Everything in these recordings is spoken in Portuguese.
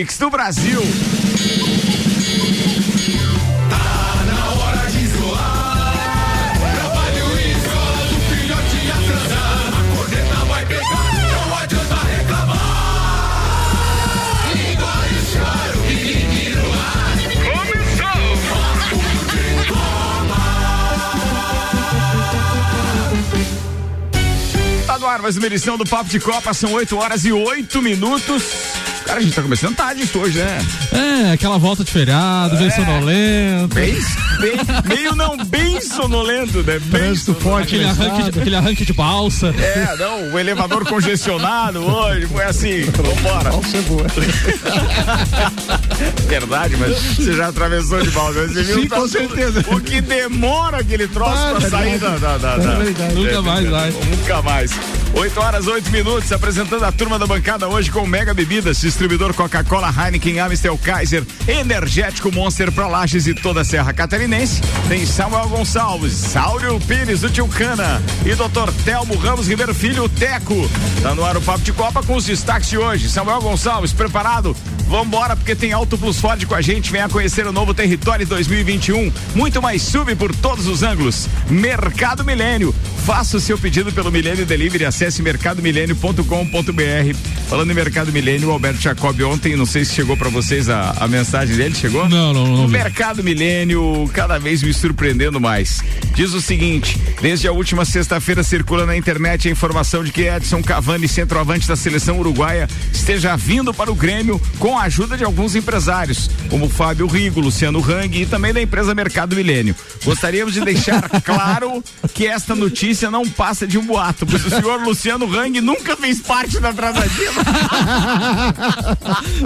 Do Brasil. Tá no ar mais uma edição do Papo de Copa, são 8 horas e 8 minutos. Cara, a gente tá começando tarde hoje, né? É, aquela volta de feriado, bem sonolento. Bem, bem, meio não bem sonolento, né? Bem Trânsito forte, aquele arranque, de, aquele arranque de balsa. É, não, o elevador congestionado hoje, foi assim, vambora. Balsa é boa. Verdade, mas você já atravessou de balsa. Você viu Sim, tá com tudo- certeza. O que demora aquele troço Ah, pra sair da. verdade. da, da, da- É. Nunca mais vai. Nunca mais. 8 horas, 8 minutos, apresentando a turma da bancada hoje com Mega Bebidas, distribuidor Coca-Cola, Heineken, Amstel, Kaiser, Energético Monster pra Lages e toda a Serra Catarinense. Tem Samuel Gonçalves, Sáurio Pires, do Tio Cana e Dr. Telmo Ramos Ribeiro Filho, o Teco. Tá no ar o Papo de Copa com os destaques de hoje. Samuel Gonçalves, preparado? Vambora, porque tem Auto Plus Ford com a gente. Venha conhecer o novo Território 2021. Muito mais sub por todos os ângulos. Mercado Milênio. Faça o seu pedido pelo Milênio Delivery. Acesse mercadomilênio.com.br. Falando em Mercado Milênio, o Alberto Jacob ontem, não sei se chegou para vocês a, a mensagem dele. Chegou? Não, não, não O. Mercado Milênio cada vez me surpreendendo mais. Diz o seguinte: desde a última sexta-feira circula na internet a informação de que Edson Cavani, centroavante da seleção uruguaia, esteja vindo para o Grêmio com a ajuda de alguns empresários, como Fábio Rigo, Luciano Hang e também da empresa Mercado Milênio. Gostaríamos de deixar claro que esta notícia não passa de um boato, pois o senhor Luciano Hang nunca fez parte da tratativa.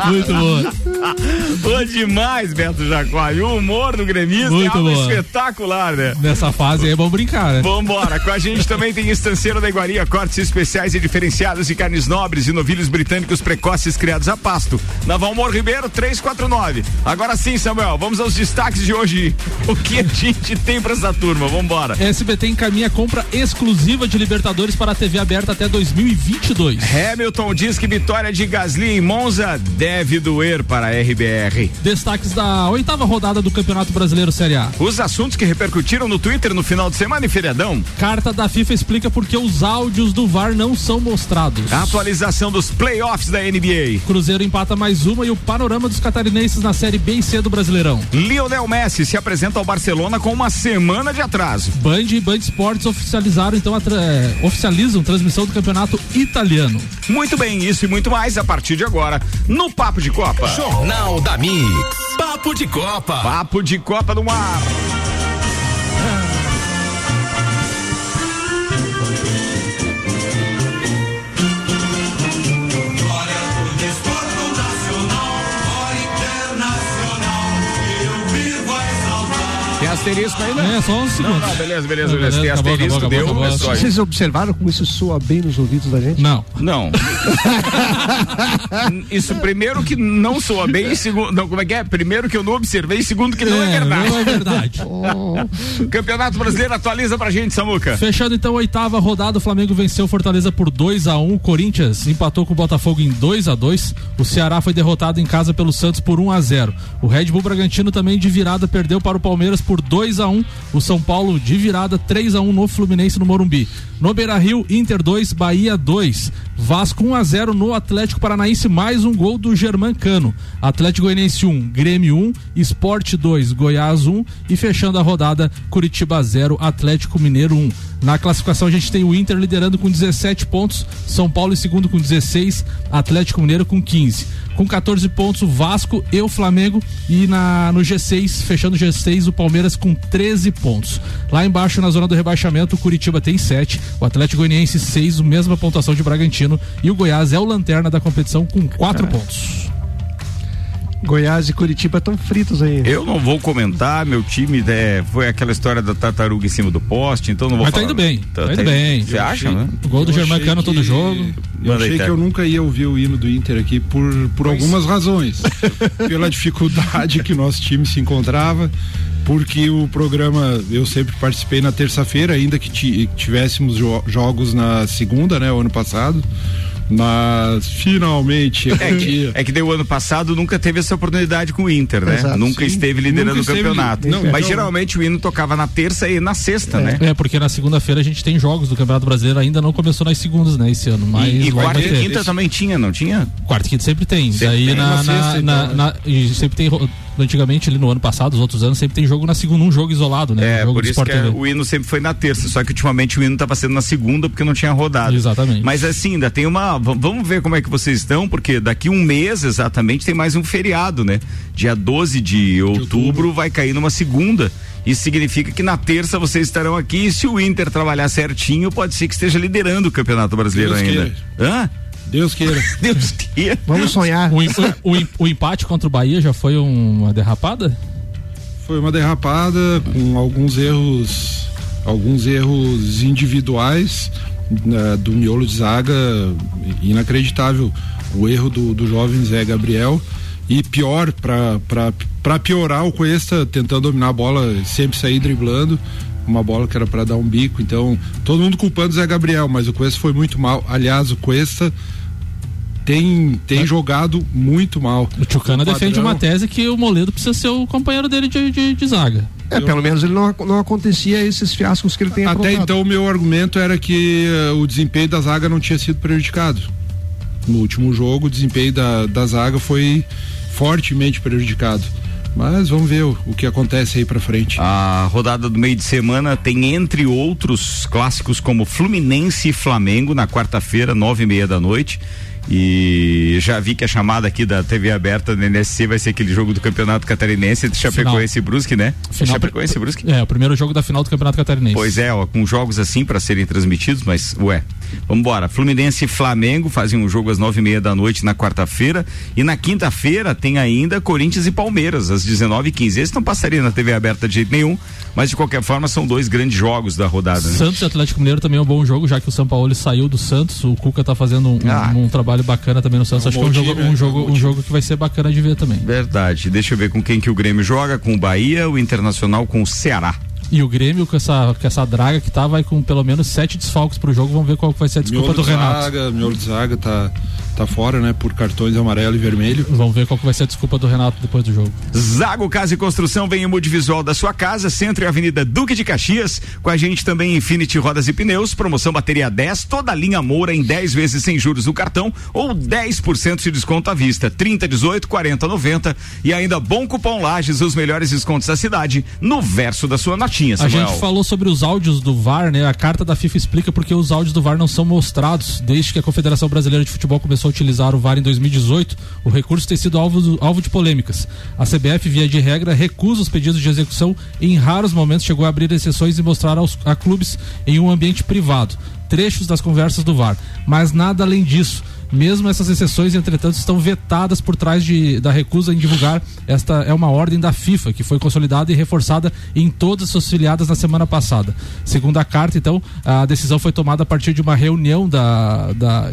Muito boa. Boa demais, Beto Jacob. O humor do gremista Muito é algo boa. espetacular, né? Nessa fase aí é bom brincar, né? Vambora, com a gente também tem estanceiro da Iguaria, cortes especiais e diferenciados de carnes nobres e novilhos britânicos precoces criados a pasto. Na Valmor Ribeiro 349. Agora sim, Samuel, vamos aos destaques de hoje. O que a gente tem pra essa turma? Vambora. SBT encaminha compra exclusiva de Libertadores para a TV aberta até 2022. Hamilton diz que vitória de Gasly em Monza deve doer para RBR. Destaques da oitava rodada do Campeonato Brasileiro Série A. Os assuntos que repercutiram no Twitter no final de semana e feriadão. Carta da FIFA explica por que os áudios do VAR não são mostrados. A atualização dos playoffs da NBA. Cruzeiro empata mais uma e o panorama dos catarinenses na Série B e C do Brasileirão. Lionel Messi se apresenta ao Barcelona com uma semana de atraso. Band e Band Esportes oficializaram então a tra- é, oficializam transmissão do campeonato italiano. Muito bem, isso e muito mais a partir de agora no Papo de Copa. Jornal da Mix. Papo de Copa. Papo de Copa no ar. Asterisco ainda? É, só uns Não, segundos. não, beleza, beleza, Não, beleza. Tem acabou, asterisco, acabou, deu, acabou, é acabou. isso. Vocês observaram como isso soa bem nos ouvidos da gente? Não. Não. Isso primeiro que não soa bem, e segundo, não, como é que é? Primeiro que eu não observei, segundo que não é, verdade. Não é verdade. Campeonato Brasileiro atualiza pra gente, Samuca. Fechando então a oitava rodada, o Flamengo venceu Fortaleza por 2 a 1 O Corinthians empatou com o Botafogo em 2 a 2 O Ceará foi derrotado em casa pelo Santos por 1 a 0 O Red Bull Bragantino também de virada perdeu para o Palmeiras por 2 a 1 O São Paulo de virada 3 a 1 no Fluminense no Morumbi. No Beira Rio, Inter 2, Bahia 2. Vasco 1 a 0 no Atlético Paranaense, mais um gol do Germancano. Atlético Goianiense 1, Grêmio 1, Esporte 2, Goiás 1 e fechando a rodada Curitiba 0, Atlético Mineiro 1. Na classificação a gente tem o Inter liderando com 17 pontos, São Paulo em segundo com 16, Atlético Mineiro com 15. Com 14 pontos o Vasco e o Flamengo e na no G6, fechando o G6 o Palmeiras com 13 pontos. Lá embaixo na zona do rebaixamento o Curitiba tem 7, o Atlético Goianiense 6, a mesma pontuação de Bragantino e o Goiás é o lanterna da competição com 4 pontos. Goiás e Curitiba estão fritos aí. Eu não vou comentar, meu time é, foi aquela história da tartaruga em cima do poste, então não vou Mas tá falar. indo bem, tá indo bem. Você acha, achei- né? O gol do Eu Germancano achei todo que- jogo. Eu Manda aí, achei que eu nunca ia ouvir o hino do Inter aqui por, por algumas razões. Pela dificuldade que o nosso time se encontrava, porque o programa eu sempre participei na terça-feira, ainda que ti- tivéssemos jo- jogos na segunda, né, o ano passado. Mas finalmente é que, é que deu ano passado nunca teve essa oportunidade com o Inter, né? Exato, nunca sim. esteve liderando nunca o campeonato. Não, Mas então... geralmente o hino tocava na terça e na sexta, é. né? É, porque na segunda-feira a gente tem jogos do Campeonato Brasileiro, ainda não começou nas segundas, né, esse ano. Mas e, e quarta e quinta também tinha, não tinha? Quarta e quinta sempre tem. Sempre Daí tem. na, na, sexta, na, então, né? e sempre tem antigamente ali no ano passado, os outros anos, sempre tem jogo na segunda, um jogo isolado, né? É, por isso que é, o hino sempre foi na terça, só que ultimamente o hino estava sendo na segunda porque não tinha rodado. Exatamente. Mas assim, ainda tem uma. Vamos ver como é que vocês estão, porque daqui um mês exatamente tem mais um feriado, né? Dia 12 de outubro, de outubro. vai cair numa segunda. Isso significa que na terça vocês estarão aqui e se o Inter trabalhar certinho, pode ser que esteja liderando o Campeonato Brasileiro ainda. Hã? Deus queira. Deus queira. Vamos sonhar. O, o, o, o, empate contra o Bahia já foi uma derrapada? Foi uma derrapada com alguns erros, alguns erros individuais né, do miolo de zaga inacreditável. O erro do, do jovem Zé Gabriel e pior para piorar o Cuesta tentando dominar a bola, sempre sair driblando uma bola que era para dar um bico. Então, todo mundo culpando o Zé Gabriel, mas o Cuesta foi muito mal. Aliás, o Cuesta tem, tem é. jogado muito mal. O Tchucana defende uma tese que o Moledo precisa ser o companheiro dele de, de, de zaga. É, pelo menos ele não, não acontecia esses fiascos que ele tem Até então o meu argumento era que uh, o desempenho da zaga não tinha sido prejudicado. No último jogo, o desempenho da, da zaga foi fortemente prejudicado. Mas vamos ver o, o que acontece aí para frente. A rodada do meio de semana tem, entre outros clássicos, como Fluminense e Flamengo, na quarta-feira, nove e meia da noite. E já vi que a chamada aqui da TV aberta do NSC vai ser aquele jogo do Campeonato Catarinense de Chapecoense e Brusque, né? Final, Chapecoense e Brusque? É, o primeiro jogo da final do Campeonato Catarinense. Pois é, ó, com jogos assim para serem transmitidos, mas ué. Vambora. Fluminense e Flamengo fazem um jogo às nove e meia da noite na quarta-feira. E na quinta-feira tem ainda Corinthians e Palmeiras, às 19 e 15 Esse não passaria na TV aberta de jeito nenhum, mas de qualquer forma são dois grandes jogos da rodada. Né? Santos e Atlético Mineiro também é um bom jogo, já que o São Paulo saiu do Santos. O Cuca tá fazendo um, ah. um, um trabalho bacana também no Santos. É um Acho que é um jogo, um, jogo, um jogo que vai ser bacana de ver também. Verdade. Deixa eu ver com quem que o Grêmio joga, com o Bahia, o Internacional com o Ceará. E o Grêmio com essa, com essa draga que tá, vai com pelo menos sete desfalques pro jogo. Vamos ver qual vai ser a desculpa miolo do Renato. Zaga, miolo de zaga tá, tá fora, né? Por cartões amarelo e vermelho. Vamos ver qual vai ser a desculpa do Renato depois do jogo. Zago Casa e Construção vem em multivisual da sua casa, Centro e Avenida Duque de Caxias. Com a gente também Infinity Rodas e Pneus, promoção bateria 10, toda a linha Moura em 10 vezes sem juros no cartão ou 10% de desconto à vista. 30, 18, 40, 90 e ainda bom cupom Lages, os melhores descontos da cidade no verso da sua Samuel. A gente falou sobre os áudios do VAR, né? A carta da FIFA explica porque os áudios do VAR não são mostrados desde que a Confederação Brasileira de Futebol começou a utilizar o VAR em 2018. O recurso tem sido alvo, do, alvo de polêmicas. A CBF, via de regra, recusa os pedidos de execução e em raros momentos chegou a abrir exceções e mostrar aos, a clubes em um ambiente privado trechos das conversas do VAR, mas nada além disso. Mesmo essas exceções, entretanto, estão vetadas por trás de, da recusa em divulgar. Esta é uma ordem da FIFA, que foi consolidada e reforçada em todas as suas filiadas na semana passada. Segundo a carta, então, a decisão foi tomada a partir de uma reunião da, da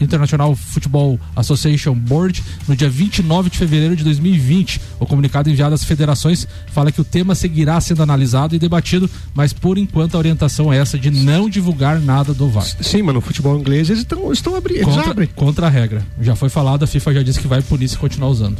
International Football Association Board no dia 29 de fevereiro de 2020. O comunicado enviado às federações fala que o tema seguirá sendo analisado e debatido, mas por enquanto a orientação é essa de não divulgar nada do VAR. Sim, mas no futebol inglês eles estão, estão abrindo. Contra, contra a regra. Já foi falado, a FIFA já disse que vai punir se continuar usando.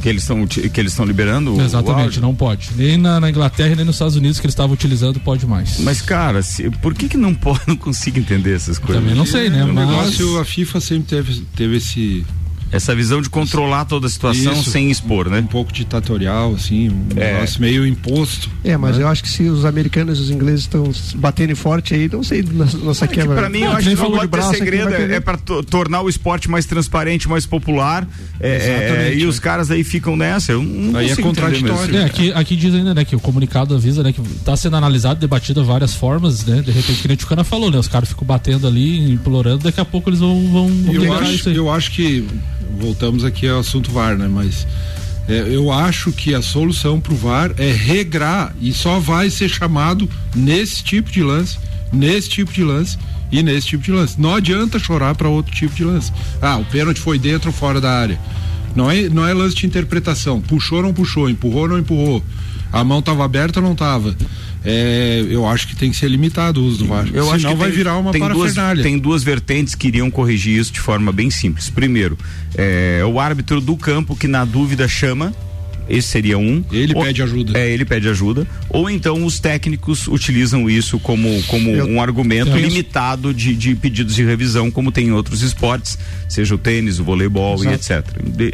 Que eles estão que eles estão liberando Exatamente, não pode. Nem na, na, Inglaterra nem nos Estados Unidos que eles estavam utilizando pode mais. Mas cara, se, por que que não pode, não consigo entender essas coisas? Também não sei, né? O Mas... negócio a FIFA sempre teve teve esse essa visão de controlar toda a situação Isso, sem expor, né? Um pouco ditatorial, assim, um é. negócio meio imposto. É, mas né? eu acho que se os americanos e os ingleses estão batendo forte aí, não sei, nossa é quebra. Pra mim, não, eu acho que não pode ter segredo, é para tornar o esporte mais transparente, mais popular, é, é, e os caras aí ficam nessa. Eu não aí é contraditório. É, aqui, aqui diz ainda, né, que o comunicado avisa, né, que tá sendo analisado, debatido de várias formas, né, de repente, que o Cana falou, né, os caras ficam batendo ali, implorando, daqui a pouco eles vão, vão, vão eu acho, Eu acho que voltamos aqui ao assunto VAR, né? Mas é, eu acho que a solução para o VAR é regrar e só vai ser chamado nesse tipo de lance, nesse tipo de lance e nesse tipo de lance. Não adianta chorar para outro tipo de lance. Ah, o pênalti foi dentro ou fora da área. Não é, não é lance de interpretação. Puxou ou não puxou, empurrou ou não empurrou. A mão estava aberta ou não estava. É, eu acho que tem que ser limitado o uso do VAR. Eu Senão acho que vai tem, virar uma tem duas, parafernália. tem duas vertentes que iriam corrigir isso de forma bem simples. Primeiro, é, o árbitro do campo que na dúvida chama. Esse seria um. Ele Ou- pede ajuda. É, ele pede ajuda. Ou então os técnicos utilizam isso como, como Eu- um argumento eu- limitado de, de pedidos de revisão, como tem em outros esportes, seja o tênis, o voleibol e etc.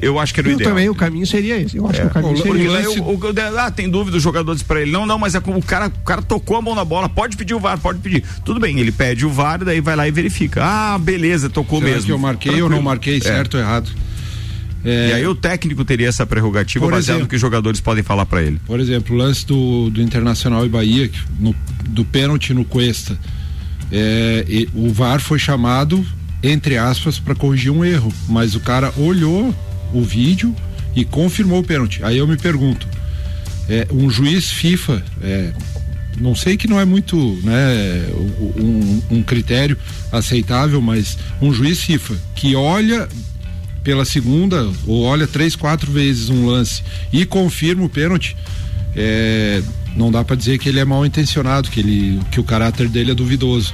Eu acho que era o Eu ideal. também, o caminho seria esse. Eu acho É. que o caminho Bom, seria daí o, o- ah, tem dúvida os jogadores pra ele. Não, não, mas é como o cara, o cara tocou a mão na bola, pode pedir o VAR, pode pedir. Tudo bem, ele pede o VAR, daí vai lá e verifica. Ah, beleza, tocou Será mesmo. que eu marquei ou não marquei, É. certo ou errado? É, E aí o técnico teria essa prerrogativa Por baseado exemplo. no que os jogadores podem falar pra ele. Por exemplo, o lance do, do Internacional e Bahia, no- do pênalti no Cuesta. É, e- o VAR foi chamado, entre aspas, para corrigir um erro, mas o cara olhou o vídeo e confirmou o pênalti. Aí eu me pergunto, é, um juiz FIFA, é, não sei que não é muito né, um, um critério aceitável, mas um juiz FIFA que olha pela segunda ou olha três, quatro vezes um lance e confirma o pênalti, é, não dá para dizer que ele é mal intencionado, que ele, que o caráter dele é duvidoso.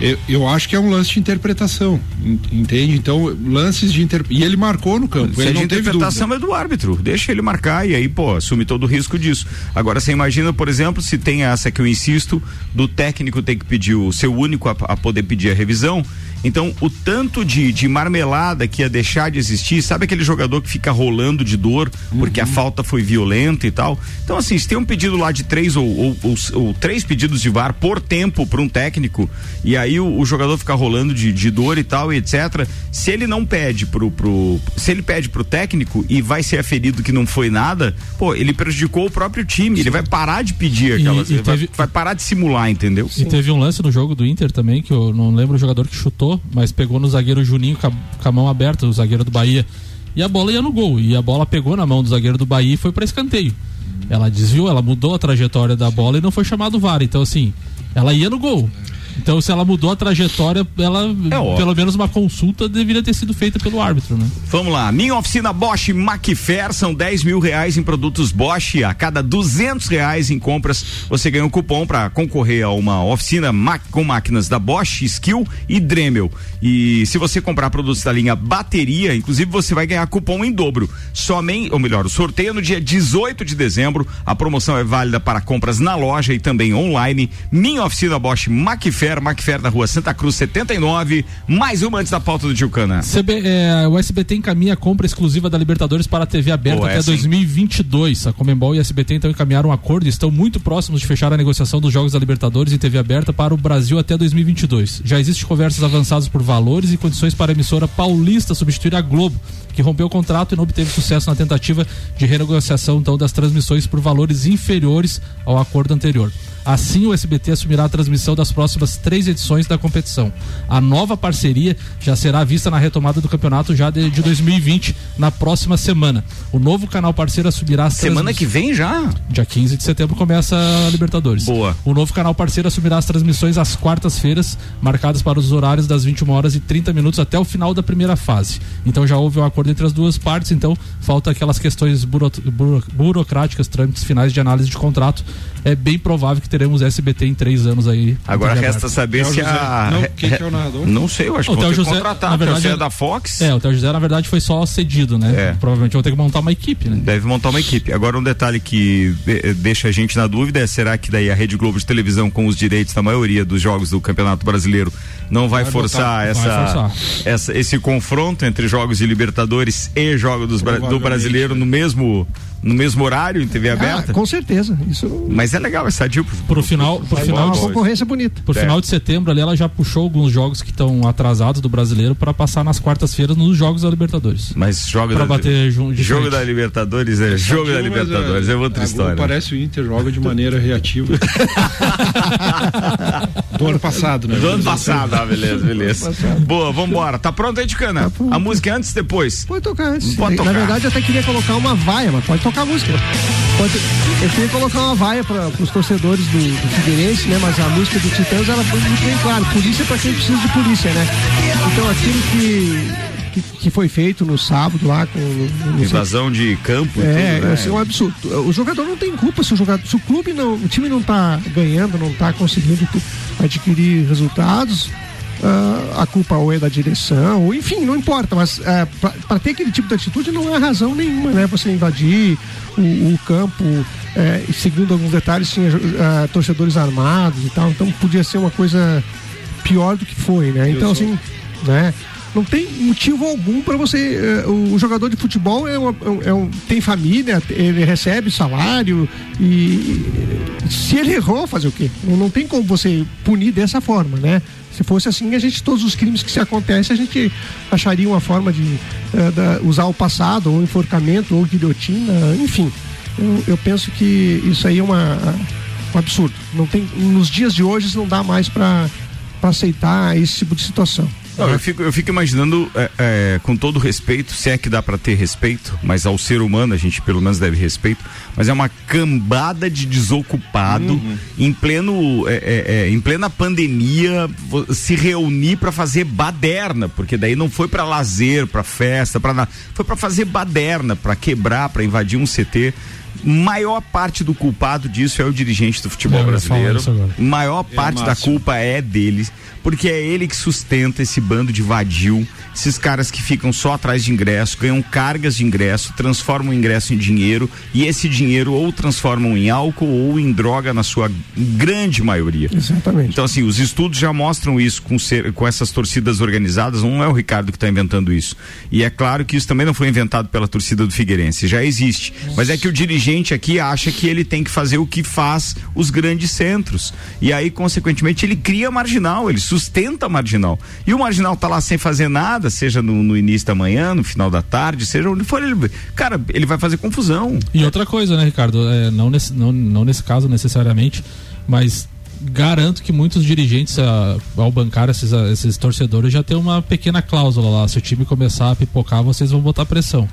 Eu, eu acho que é um lance de interpretação, en- entende? Então, lances de inter... E ele marcou no campo, Se ele a de não teve interpretação é do árbitro, deixa ele marcar e aí, pô, assume todo o risco disso. Agora, você imagina, por exemplo, se tem essa que eu insisto, do técnico ter que pedir o seu único a, a poder pedir a revisão. Então, o tanto de, de marmelada que ia deixar de existir, sabe aquele jogador que fica rolando de dor porque a Uhum. falta foi violenta e tal? Então, assim, se tem um pedido lá de três ou, ou- ou- ou três pedidos de VAR por tempo para um técnico, e aí o, o jogador fica rolando de, de dor e tal, e etc. Se ele não pede pro, pro. Se ele pede pro técnico e vai ser aferido que não foi nada, pô, ele prejudicou o próprio time. Ele vai parar de pedir E- aquelas. e vai- teve- vai, parar de simular, entendeu? E teve um lance no jogo do Inter também, que eu não lembro o jogador que chutou, mas pegou no zagueiro Juninho com a, mão aberta, o zagueiro do Bahia. E a bola ia no gol. E a bola pegou na mão do zagueiro do Bahia e foi para escanteio. Ela desviou, ela mudou a trajetória da bola e não foi chamado VAR. Então, assim, ela ia no gol. Então, se ela mudou a trajetória, ela, É pelo menos uma consulta deveria ter sido feita pelo árbitro, né? Vamos lá, minha oficina Bosch Macfair são 10 mil reais em produtos Bosch. A cada 200 reais em compras, você ganha um cupom para concorrer a uma oficina com máquinas da Bosch, Skill e Dremel. E se você comprar produtos da linha bateria, inclusive você vai ganhar cupom em dobro. Somente, ou melhor, o sorteio é no dia 18 de dezembro. A promoção é válida para compras na loja e também online. Minha oficina Bosch Macfair, Macfair na rua Santa Cruz 79. Mais uma antes da pauta do Tilcana. CB, é, o SBT encaminha a compra exclusiva da Libertadores para a TV aberta até essa, hein? 2022. A Comembol e a SBT então encaminharam um acordo e estão muito próximos de fechar a negociação dos jogos da Libertadores em TV aberta para o Brasil até 2022. Já existem conversas avançadas por valores e condições para a emissora paulista substituir a Globo, que rompeu o contrato e não obteve sucesso na tentativa de renegociação então das transmissões por valores inferiores ao acordo anterior. Assim, o SBT assumirá a transmissão das próximas três edições da competição. A nova parceria já será vista na retomada do campeonato já de, de 2020, na próxima semana. O novo canal parceiro assumirá as Semana que vem já? Dia 15 de setembro começa a Libertadores. Boa. O novo canal parceiro assumirá as transmissões às quartas-feiras, marcadas para os horários das 21 horas e 30 minutos até o final da primeira fase. Então já houve um acordo entre as duas partes, então falta aquelas questões buro- buro- burocráticas, trâmites finais de análise de contrato. É bem provável que teremos SBT em três anos aí. Agora resta saber É o se José. a. Não, quem que é o narrador? Não sei, eu acho O que vão Theo ter que José, contratar. na porque verdade, você é é- da Fox. É, o Theo José na verdade foi só cedido, né? É. Provavelmente vão ter que montar uma equipe, né? Deve montar uma equipe. Agora, um detalhe que de- deixa a gente na dúvida é: será que daí a Rede Globo de televisão, com os direitos da maioria dos jogos do Campeonato Brasileiro, não vai, Vai forçar, botar. essa, Vai forçar. essa- esse confronto entre jogos de Libertadores e jogos do brasileiro no mesmo, no mesmo horário em TV Ah, aberta? com certeza. Isso Mas é legal essa adiu. Pro final, pro dar final uma de, concorrência bonita. por É. final de setembro ali ela já puxou alguns jogos que estão atrasados do brasileiro para passar nas quartas-feiras nos jogos da Libertadores. Mas jogo Pra da, bater jogo frente. da Libertadores é jogo da Mas, Libertadores, é, outra a Globo história. Parece o Inter, joga de maneira reativa. Do ano passado, né? Do ano passado, ah, beleza, beleza. Boa, vambora. Tá pronto aí, Ticana? Tá pronto. A música é antes e depois? Pode tocar antes. Pode Na tocar. verdade, eu até queria colocar uma vaia, mas pode tocar a música. Pode- Eu queria colocar uma vaia para os torcedores do, do Figueirense, né? Mas a música do Titãs ela foi muito bem clara. Polícia para quem precisa de polícia, né? Então aquilo que que, que foi feito no sábado lá com no, invasão de campo. É, tudo, né? é um absurdo. O jogador não tem culpa se o jogador, se o clube não, o time não tá ganhando, não tá conseguindo adquirir resultados. Uh, a culpa ou é da direção, ou enfim, não importa, mas uh, para ter aquele tipo de atitude não há razão nenhuma, né? Você invadir o, o campo, uh, segundo alguns detalhes, tinha uh, torcedores armados e tal, então podia ser uma coisa pior do que foi, né? Então, assim, né? Não tem motivo algum para você. Uh, o jogador de futebol é, uma, é um, tem família, ele recebe salário e se ele errou, fazer o quê? Não tem como você punir dessa forma, né? Se fosse assim, a gente, todos os crimes que se acontecem, a gente acharia uma forma de uh, da, usar o passado, ou enforcamento, ou guilhotina, enfim. Eu, eu penso que isso aí é uma, um absurdo. Não tem, nos dias de hoje não dá mais para aceitar esse tipo de situação. Não, eu, fico, eu fico imaginando, é, é, com todo respeito, se é que dá para ter respeito, mas ao ser humano a gente pelo menos deve respeito, mas é uma cambada de desocupado uhum. em pleno, é, é, é em plena pandemia se reunir para fazer baderna, porque daí não foi para lazer, para festa, para foi para fazer baderna, para quebrar, para invadir um CT maior parte do culpado disso é o dirigente do futebol brasileiro. Maior parte da culpa é deles porque é ele que sustenta esse bando de vadio, esses caras que ficam só atrás de ingresso, ganham cargas de ingresso, transformam o ingresso em dinheiro e esse dinheiro ou transformam em álcool ou em droga na sua grande maioria. Exatamente. Então assim, os estudos já mostram isso com, ser, com essas torcidas organizadas, não é o Ricardo que está inventando isso. E é claro que isso também não foi inventado pela torcida do Figueirense, já existe. Mas é que o dirigente aqui acha que ele tem que fazer o que faz os grandes centros. E aí, consequentemente, ele cria marginal, ele sustenta marginal. E o marginal tá lá sem fazer nada, seja no, no início da manhã, no final da tarde, seja onde for, ele, cara, ele vai fazer confusão. E outra coisa, né, Ricardo? É, não, nesse, não, não nesse caso necessariamente, mas garanto que muitos dirigentes, a, ao bancar esses, a, esses torcedores, já tem uma pequena cláusula lá. Se o time começar a pipocar, vocês vão botar pressão.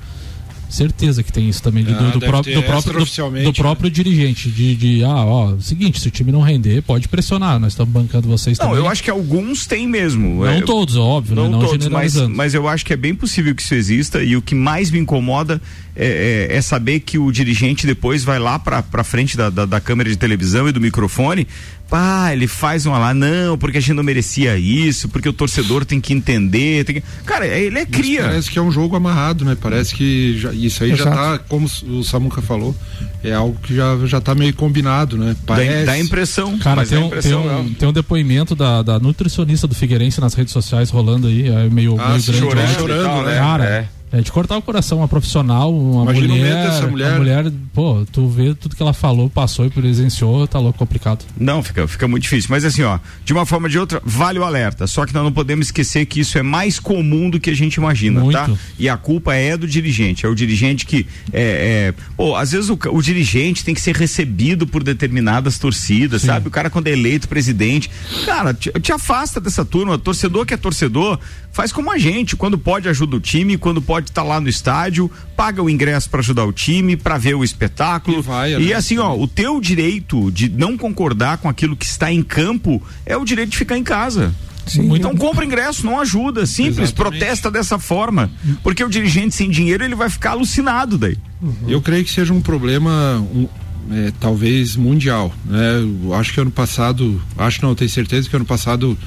Certeza que tem isso também do, ah, do, próprio, do, próprio, do, do, próprio dirigente. De, de, ah, ó, seguinte, se o time não render, pode pressionar. Nós estamos bancando vocês não, também. eu acho que alguns têm mesmo. Não é, todos, óbvio, não, né? não todos, mas, mas eu acho que é bem possível que isso exista e o que mais me incomoda é, é, é saber que o dirigente depois vai lá para frente da, da, da câmera de televisão e do microfone pá, ele faz uma lá, não, porque a gente não merecia isso, porque o torcedor tem que entender. Tem que... Cara, ele é cria. Mas parece que é um jogo amarrado, né? Parece que já, isso aí Exato. já tá, como o Samuca falou, é algo que já, já tá meio combinado, né? Parece. Dá, dá impressão. Cara, tem, um, impressão tem, um, tem um depoimento da, da nutricionista do Figueirense nas redes sociais rolando aí, é meio, ah, meio grande. Chorando, chorando, né? Cara, é. É de cortar o coração, uma profissional, uma Imagina mulher, essa mulher. Uma mulher, pô, tu vê tudo que ela falou, passou e presenciou, tá louco, complicado. Não, fica, fica muito difícil. Mas assim, ó, de uma forma ou de outra, vale o alerta. Só que nós não podemos esquecer que isso é mais comum do que a gente imagina, muito. tá? E a culpa é do dirigente. É o dirigente que é, é pô, às vezes o, o, dirigente tem que ser recebido por determinadas torcidas, Sim. sabe? O cara quando é eleito presidente, cara, te, te afasta dessa turma. Torcedor que é torcedor, faz como a gente. Quando pode ajuda o time, quando pode estar tá lá no estádio, paga o ingresso para ajudar o time, para ver o espetáculo. E, vai, e né? assim, ó, o teu direito de não concordar com aquilo que está em campo é o direito de ficar em casa. Sim. Então compra ingresso, não ajuda, simples, Exatamente. protesta dessa forma, porque o dirigente sem dinheiro ele vai ficar alucinado daí. Uhum. Eu creio que seja um problema um, é, talvez mundial, né? Eu acho que ano passado, acho não, tenho certeza que ano passado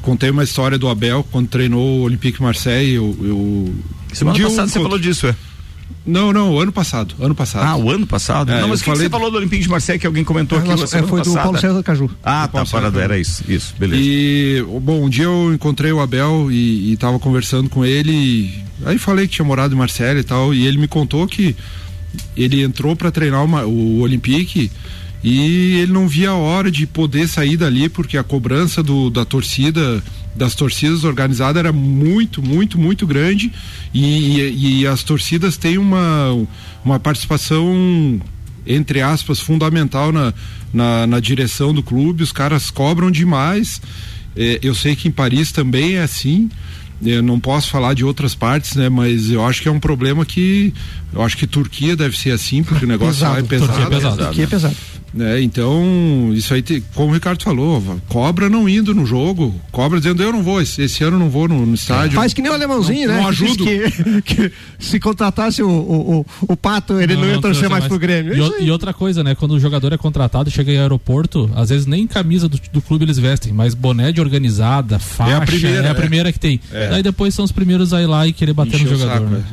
contei uma história do Abel quando treinou o Olympique Marseille. Eu, eu Semana um passada você falou disso, é? Não, não, ano passado, ano passado. Ah, o ano passado? É, não, mas o que, falei... que, você falou do Olympique de Marseille que alguém comentou aqui? Nossa, é, foi do Paulo César Caju. Ah, tá, parado, era isso, isso, beleza. E, bom, um dia eu encontrei o Abel e, e tava conversando com ele, e, aí falei que tinha morado em Marseille e tal, e ele me contou que ele entrou para treinar uma, o Olympique e ele não via a hora de poder sair dali porque a cobrança do, da torcida das torcidas organizadas era muito muito muito grande e, e, e as torcidas têm uma uma participação entre aspas fundamental na, na, na direção do clube os caras cobram demais é, eu sei que em Paris também é assim eu não posso falar de outras partes, né? Mas eu acho que é um problema que eu acho que Turquia deve ser assim, porque o negócio pesado, é pesado. Turquia é pesado. Turquia é pesado. Né? Então, isso aí, te, como o Ricardo falou, cobra não indo no jogo, cobra dizendo eu não vou, esse, esse ano não vou no, no estádio. Faz que nem o alemãozinho, não, né? Não ajudo. Que, que, se contratasse o, o, o, o Pato, ele não, não ia torcer mais, mais pro Grêmio. E, e, outra coisa, né? Quando o jogador é contratado, chega em aeroporto, às vezes nem camisa do, do clube eles vestem, mas boné de organizada, faixa, é a primeira, é a primeira é. que tem. É. Daí depois são os primeiros a ir lá e querer bater Encheu no jogador. Saco, né?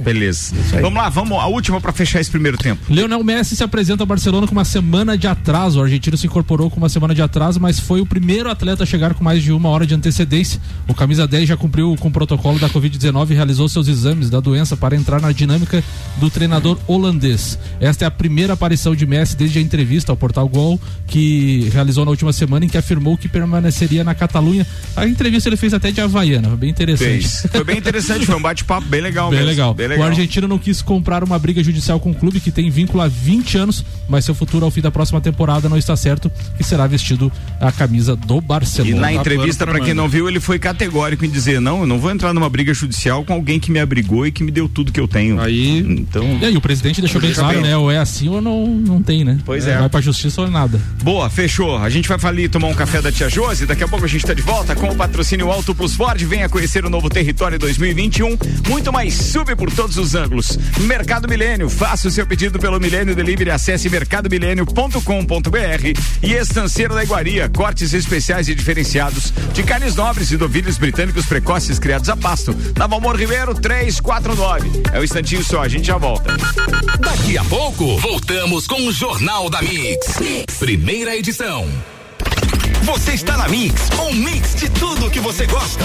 Beleza. Vamos lá, vamos a última para fechar esse primeiro tempo. Leonel Messi se apresenta ao Barcelona com uma semana de atraso. O argentino se incorporou com uma semana de atraso, mas foi o primeiro atleta a chegar com mais de uma hora de antecedência. O camisa 10 já cumpriu com o protocolo da Covid-19 e realizou seus exames da doença para entrar na dinâmica do treinador holandês. Esta é a primeira aparição de Messi desde a entrevista ao Portal Gol que realizou na última semana em que afirmou que permaneceria na Catalunha. A entrevista ele fez até de Havaiana, foi bem interessante. Fez. Foi bem interessante, foi um bate-papo bem legal bem mesmo. Legal. Bem legal. O argentino não quis comprar uma briga judicial com o clube que tem vínculo há 20 anos, mas seu futuro ao fim da próxima temporada não está certo e será vestido a camisa do Barcelona. E na entrevista, para quem não viu, ele foi categórico em dizer: não, eu não vou entrar numa briga judicial com alguém que me abrigou e que me deu tudo que eu tenho. Aí. Então. E aí, o presidente deixou bem claro, né? Ou é assim ou não, não tem, né? Pois é. Vai pra justiça ou nada. Boa, fechou. A gente vai falir tomar um café da tia Josi. Daqui a pouco a gente tá de volta com o patrocínio Alto Plus Ford. Venha conhecer o novo território 2021. Muito mais sub por todos os ângulos. Mercado Milênio, faça o seu pedido pelo Milênio Delivery, acesse mercadomilênio.com.br e Estanceiro da Iguaria, cortes especiais e diferenciados de carnes nobres e novilhos britânicos precoces criados a pasto. Na Valmor Ribeiro 349. É um instantinho só, a gente já volta. Daqui a pouco, voltamos com o Jornal da mix. mix. Primeira edição. Você está na Mix, um mix de tudo que você gosta.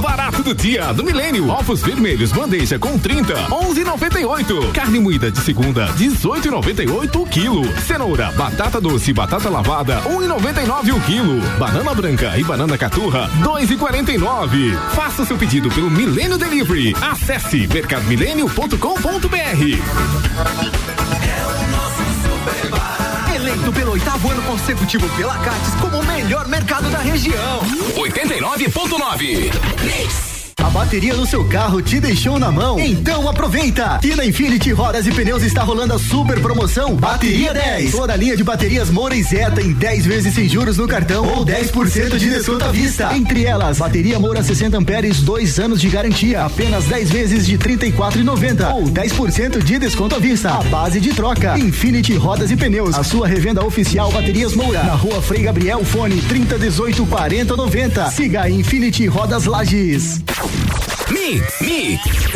Barato do dia do Milênio. Ovos vermelhos, bandeja com 30, 11,98. Carne moída de segunda, 18,98 o quilo. Cenoura, batata doce, batata lavada, 1,99 o quilo. Banana branca e banana caturra, 2,49. Faça seu pedido pelo Milênio Delivery. Acesse mercadomilênio.com.br. Eleito pelo oitavo ano consecutivo pela Cates como o melhor mercado da região. 89.9 a bateria do seu carro te deixou na mão? Então aproveita! Aqui na Infinity Rodas e Pneus está rolando a super promoção Bateria 10. Toda a linha de baterias Moura e Zeta em 10 vezes sem juros no cartão ou 10% de desconto à vista. Entre elas, bateria Moura 60 amperes, 2 anos de garantia, apenas 10 vezes de 34,90 ou 10% de desconto à vista. A base de troca. Infinity Rodas e Pneus, a sua revenda oficial Baterias Moura, na Rua Frei Gabriel Fone 3018 4090. Siga Infinity Rodas Lages. Mix, Mix.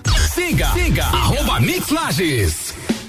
Siga, siga, arroba Mix Lages.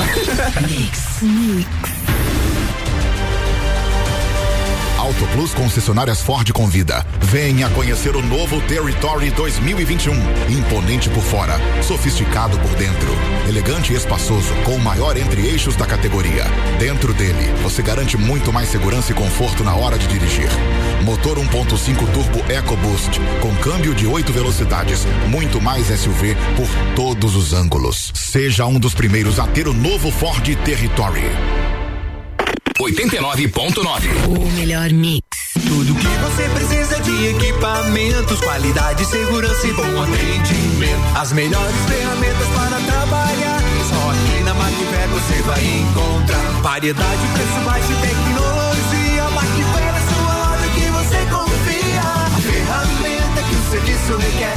Mix. Mix. Auto Plus Concessionárias Ford convida. Venha conhecer o novo Territory 2021. Imponente por fora, sofisticado por dentro. Elegante e espaçoso, com o maior entre-eixos da categoria. Dentro dele, você garante muito mais segurança e conforto na hora de dirigir. Motor 1.5 Turbo EcoBoost, com câmbio de 8 velocidades, muito mais SUV por todos os ângulos. Seja um dos primeiros a ter o novo Ford Territory. 89.9. O melhor mix. Tudo que você precisa de equipamentos, qualidade, segurança e bom atendimento. As melhores ferramentas para trabalhar. Só aqui na Macfer você vai encontrar variedade, preço baixo e tecnologia. Macfer é sua loja que você confia. A ferramenta que o serviço requer,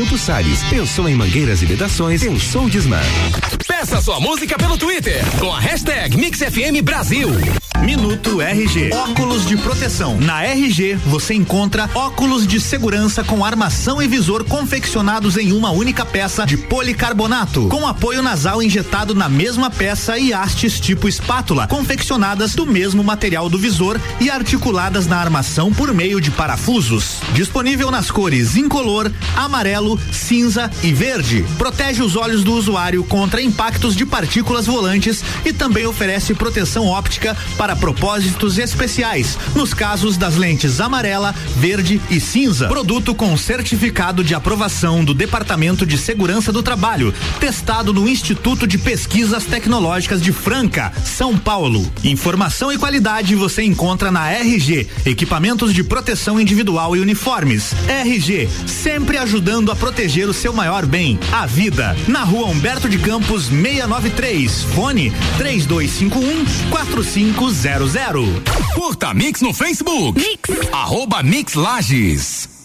Campos Sales. Pensou em mangueiras e vedações? Pensou Disman. Peça sua música pelo Twitter com a hashtag MixFM Brasil. Minuto RG. Óculos de proteção. Na RG você encontra óculos de segurança com armação e visor confeccionados em uma única peça de policarbonato, com apoio nasal injetado na mesma peça e hastes tipo espátula, confeccionadas do mesmo material do visor e articuladas na armação por meio de parafusos. Disponível nas cores incolor, amarelo, cinza e verde. Protege os olhos do usuário contra de partículas volantes e também oferece proteção óptica para propósitos especiais, nos casos das lentes amarela, verde e cinza. Produto com certificado de aprovação do Departamento de Segurança do Trabalho, testado no Instituto de Pesquisas Tecnológicas de Franca, São Paulo. Informação e qualidade você encontra na RG, equipamentos de proteção individual e uniformes. RG, sempre ajudando a proteger o seu maior bem, a vida. Na rua Humberto de Campos 693, fone 3251 4500. Curta Mix no Facebook. Mix. Arroba Mix Lages.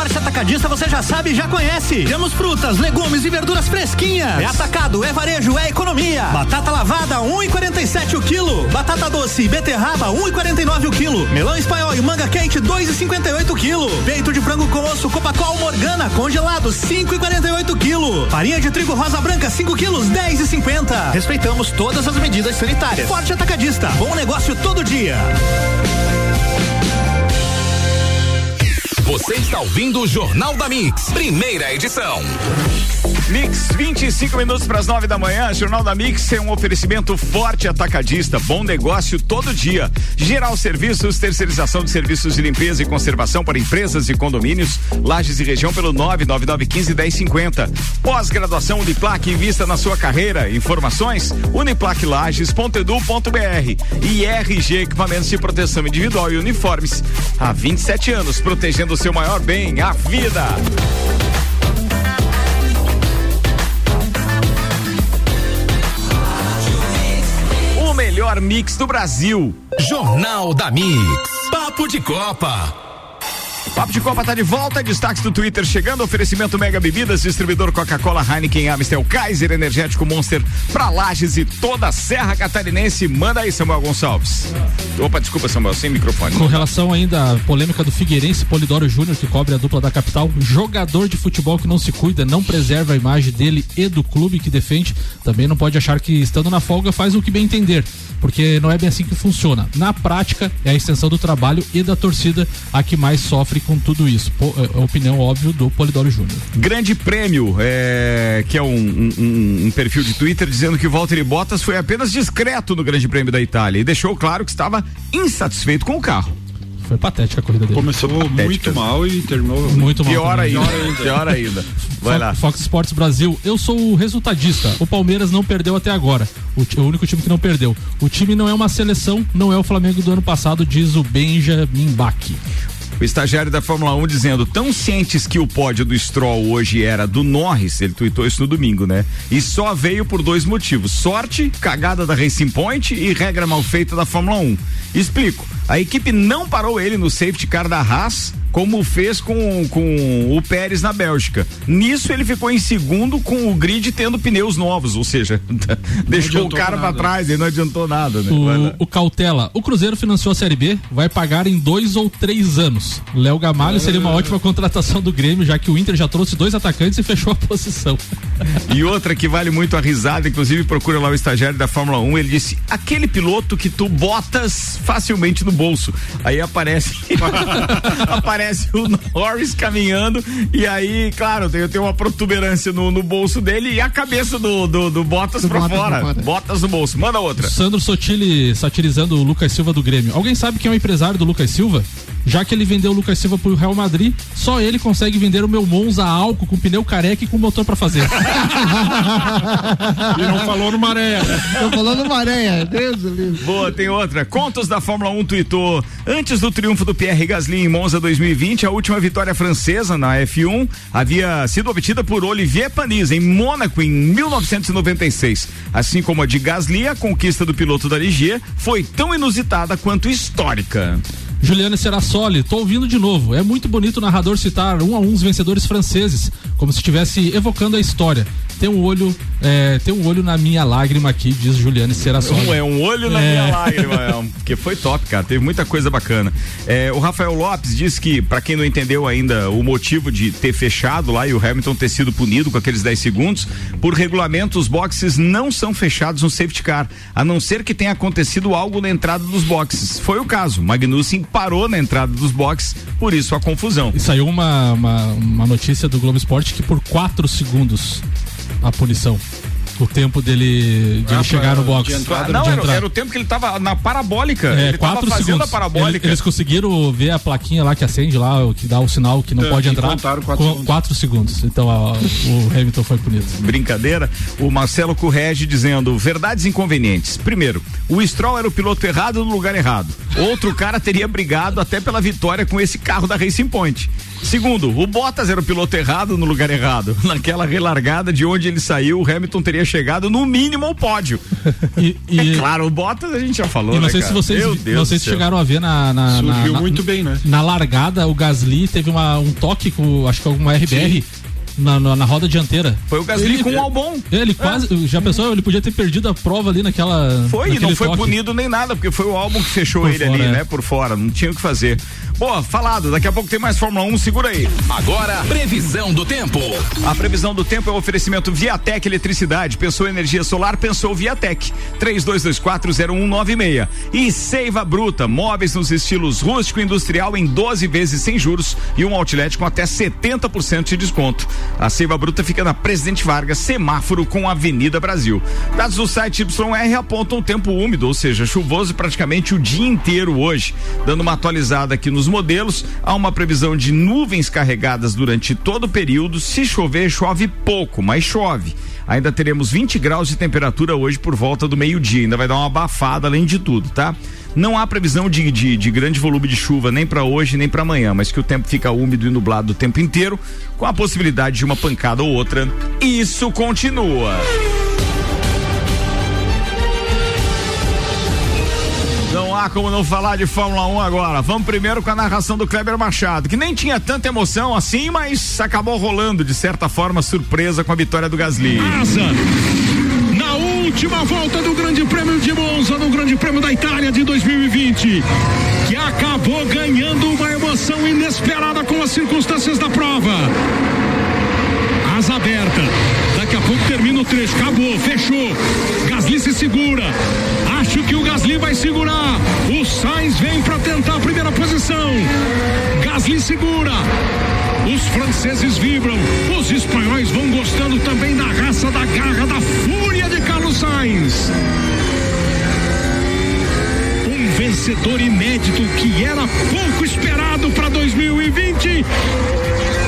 Forte Atacadista você já sabe e já conhece. Temos frutas, legumes e verduras fresquinhas. É atacado, é varejo, é economia. Batata lavada, 1,47 o quilo. Batata doce e beterraba, 1,49 o quilo. Melão espanhol e manga quente, 2,58 o quilo. Peito de frango com osso Copacol Morgana, congelado, 5,48 quilo. Farinha de trigo rosa branca, 5 quilos, 10,50. Respeitamos todas as medidas sanitárias. Forte Atacadista, bom negócio todo dia. Você está ouvindo o Jornal da Mix, primeira edição. Mix, 25 minutos para as 9 da manhã. Jornal da Mix é um oferecimento forte atacadista, bom negócio todo dia. Geral Serviços, terceirização de serviços de limpeza e conservação para empresas e condomínios, lajes e região pelo 99915 1050. Pós-graduação Uniplac, invista na sua carreira. Informações uniplaclages.edu.br e RG Equipamentos de Proteção Individual e Uniformes. Há 27 anos protegendo o seu maior bem, a vida. Melhor mix do Brasil. Jornal da Mix. Papo de Copa. Papo de Copa tá de volta, destaques do Twitter chegando, oferecimento Mega Bebidas, distribuidor Coca-Cola, Heineken, Amstel, Kaiser, Energético Monster, pra Lages e toda a Serra Catarinense. Manda aí, Samuel Gonçalves. Opa, desculpa, Samuel, sem microfone. Com relação ainda à polêmica do Figueirense, Polidoro Júnior, que cobre a dupla da capital, jogador de futebol que não se cuida, não preserva a imagem dele e do clube que defende, também não pode achar que estando na folga faz o que bem entender, porque não é bem assim que funciona. Na prática, é a extensão do trabalho e da torcida a que mais sofre com tudo isso. Po, é, a opinião, óbvio, do Polidoro Júnior. Grande Prêmio, é, que é um, um, um, perfil de Twitter dizendo que o Valtteri Bottas foi apenas discreto no Grande Prêmio da Itália e deixou claro que estava insatisfeito com o carro. Foi patética a corrida dele. Começou patética. muito mal e terminou muito mal. Pior ainda. Pior ainda. Vai lá. Fox Sports Brasil. Eu sou o resultadista. O Palmeiras não perdeu até agora. O, o, único time que não perdeu. O time não é uma seleção, não é o Flamengo do ano passado, diz o Benjamin Bach. O estagiário da Fórmula 1 dizendo, tão cientes que o pódio do Stroll hoje era do Norris, ele tweetou isso no domingo, né? E só veio por dois motivos: sorte, cagada da Racing Point e regra mal feita da Fórmula 1. Explico. A equipe não parou ele no safety car da Haas como fez com, com o Pérez na Bélgica. Nisso ele ficou em segundo com o grid tendo pneus novos, ou seja, deixou o cara para trás e não adiantou nada. Né? O, o, Cautela, o Cruzeiro financiou a Série B, vai pagar em dois ou três anos. Léo Gamalho é. seria uma ótima contratação do Grêmio, já que o Inter já trouxe dois atacantes e fechou a posição. E outra que vale muito a risada, inclusive procura lá o estagiário da Fórmula 1, ele disse: aquele piloto que tu botas facilmente no bolso. Aí aparece aparece o Norris caminhando e aí, claro, tem, tem uma protuberância no, no bolso dele e a cabeça do, do, do Bottas pra fora. fora. Botas no bolso. Manda outra. Sandro Sotile satirizando o Lucas Silva do Grêmio. Alguém sabe quem é o empresário do Lucas Silva? Já que ele vendeu o Lucas Silva pro Real Madrid, só ele consegue vender o meu Monza a álcool com pneu careca e com motor para fazer. e não falou no Maré. Né? Não falou no Maré, Deus Deus. Boa, tem outra. Contos da Fórmula 1 tweetou. Antes do triunfo do Pierre Gasly em Monza 2020, a última vitória francesa na F1 havia sido obtida por Olivier Panis em Mônaco em 1996. Assim como a de Gasly, a conquista do piloto da Ligier foi tão inusitada quanto histórica. Juliana Serassoli, tô ouvindo de novo. É muito bonito o narrador citar um a um os vencedores franceses, como se estivesse evocando a história tem um olho, é, tem um olho na minha lágrima aqui, diz Juliane Serassoli. Um, é um olho na é. minha lágrima, é, porque foi top, cara. Teve muita coisa bacana. É, o Rafael Lopes diz que, para quem não entendeu ainda o motivo de ter fechado lá e o Hamilton ter sido punido com aqueles 10 segundos, por regulamento, os boxes não são fechados no safety car, a não ser que tenha acontecido algo na entrada dos boxes. Foi o caso. Magnussen parou na entrada dos boxes, por isso a confusão. E saiu uma, uma, uma notícia do Globo Esporte que por 4 segundos a punição o tempo dele, de ah, ele chegar no box. Ah, não, era, era, o tempo que ele tava na parabólica. É, ele quatro tava segundos. parabólica. Eles, eles, conseguiram ver a plaquinha lá que acende lá, que dá o sinal que não é, pode entrar. Quatro, com, segundos. quatro segundos. Então a, o Hamilton foi punido. Brincadeira. O Marcelo Correge dizendo verdades inconvenientes. Primeiro, o Stroll era o piloto errado no lugar errado. Outro cara teria brigado até pela vitória com esse carro da Racing Point. Segundo, o Bottas era o piloto errado no lugar errado. Naquela relargada de onde ele saiu, o Hamilton teria chegado no mínimo ao pódio. E, e... É claro, o Bottas a gente já falou. E não né, sei cara? se vocês, não sei se chegaram a ver na. na Surgiu na, muito bem, né? Na largada, o Gasly teve uma, um toque com, acho que alguma RBR. Sim na, na, na, roda dianteira. Foi o Gasly ele, com o Albon. Ele quase, é. já pensou, ele podia ter perdido a prova ali naquela. Foi, e não foi toque. punido nem nada, porque foi o Albon que fechou por ele fora, ali, é. né, por fora, não tinha o que fazer. Boa, falado, daqui a pouco tem mais Fórmula 1, segura aí. Agora, previsão do tempo. A previsão do tempo é o oferecimento Viatec Eletricidade. Pensou energia solar, pensou Viatec. 32240196. E Seiva Bruta, móveis nos estilos rústico e industrial em 12 vezes sem juros e um outlet com até 70% de desconto. A Seiva Bruta fica na Presidente Vargas, semáforo com Avenida Brasil. Dados do site YR apontam tempo úmido, ou seja, chuvoso praticamente o dia inteiro hoje. Dando uma atualizada aqui nos modelos, há uma previsão de nuvens carregadas durante todo o período. Se chover, chove pouco, mas chove. Ainda teremos 20 graus de temperatura hoje por volta do meio-dia. Ainda vai dar uma abafada além de tudo, tá? Não há previsão de, de, de grande volume de chuva nem para hoje nem para amanhã, mas que o tempo fica úmido e nublado o tempo inteiro, com a possibilidade de uma pancada ou outra. Isso continua. Não há como não falar de Fórmula 1 agora. Vamos primeiro com a narração do Kleber Machado, que nem tinha tanta emoção assim, mas acabou rolando, de certa forma, surpresa com a vitória do Gasly. Última volta do Grande Prêmio de Monza, no Grande Prêmio da Itália de 2020, que acabou ganhando uma emoção inesperada com as circunstâncias da prova. Asa aberta. Daqui a pouco termina o trecho. Acabou, fechou. Gasly se segura. Acho que o Gasly vai segurar. O Sainz vem para tentar a primeira posição. Gasly segura. Os franceses vibram. Os espanhóis vão gostando também da raça, da garra, da fúria de Carlos Sainz. Um vencedor inédito que era pouco esperado para 2020.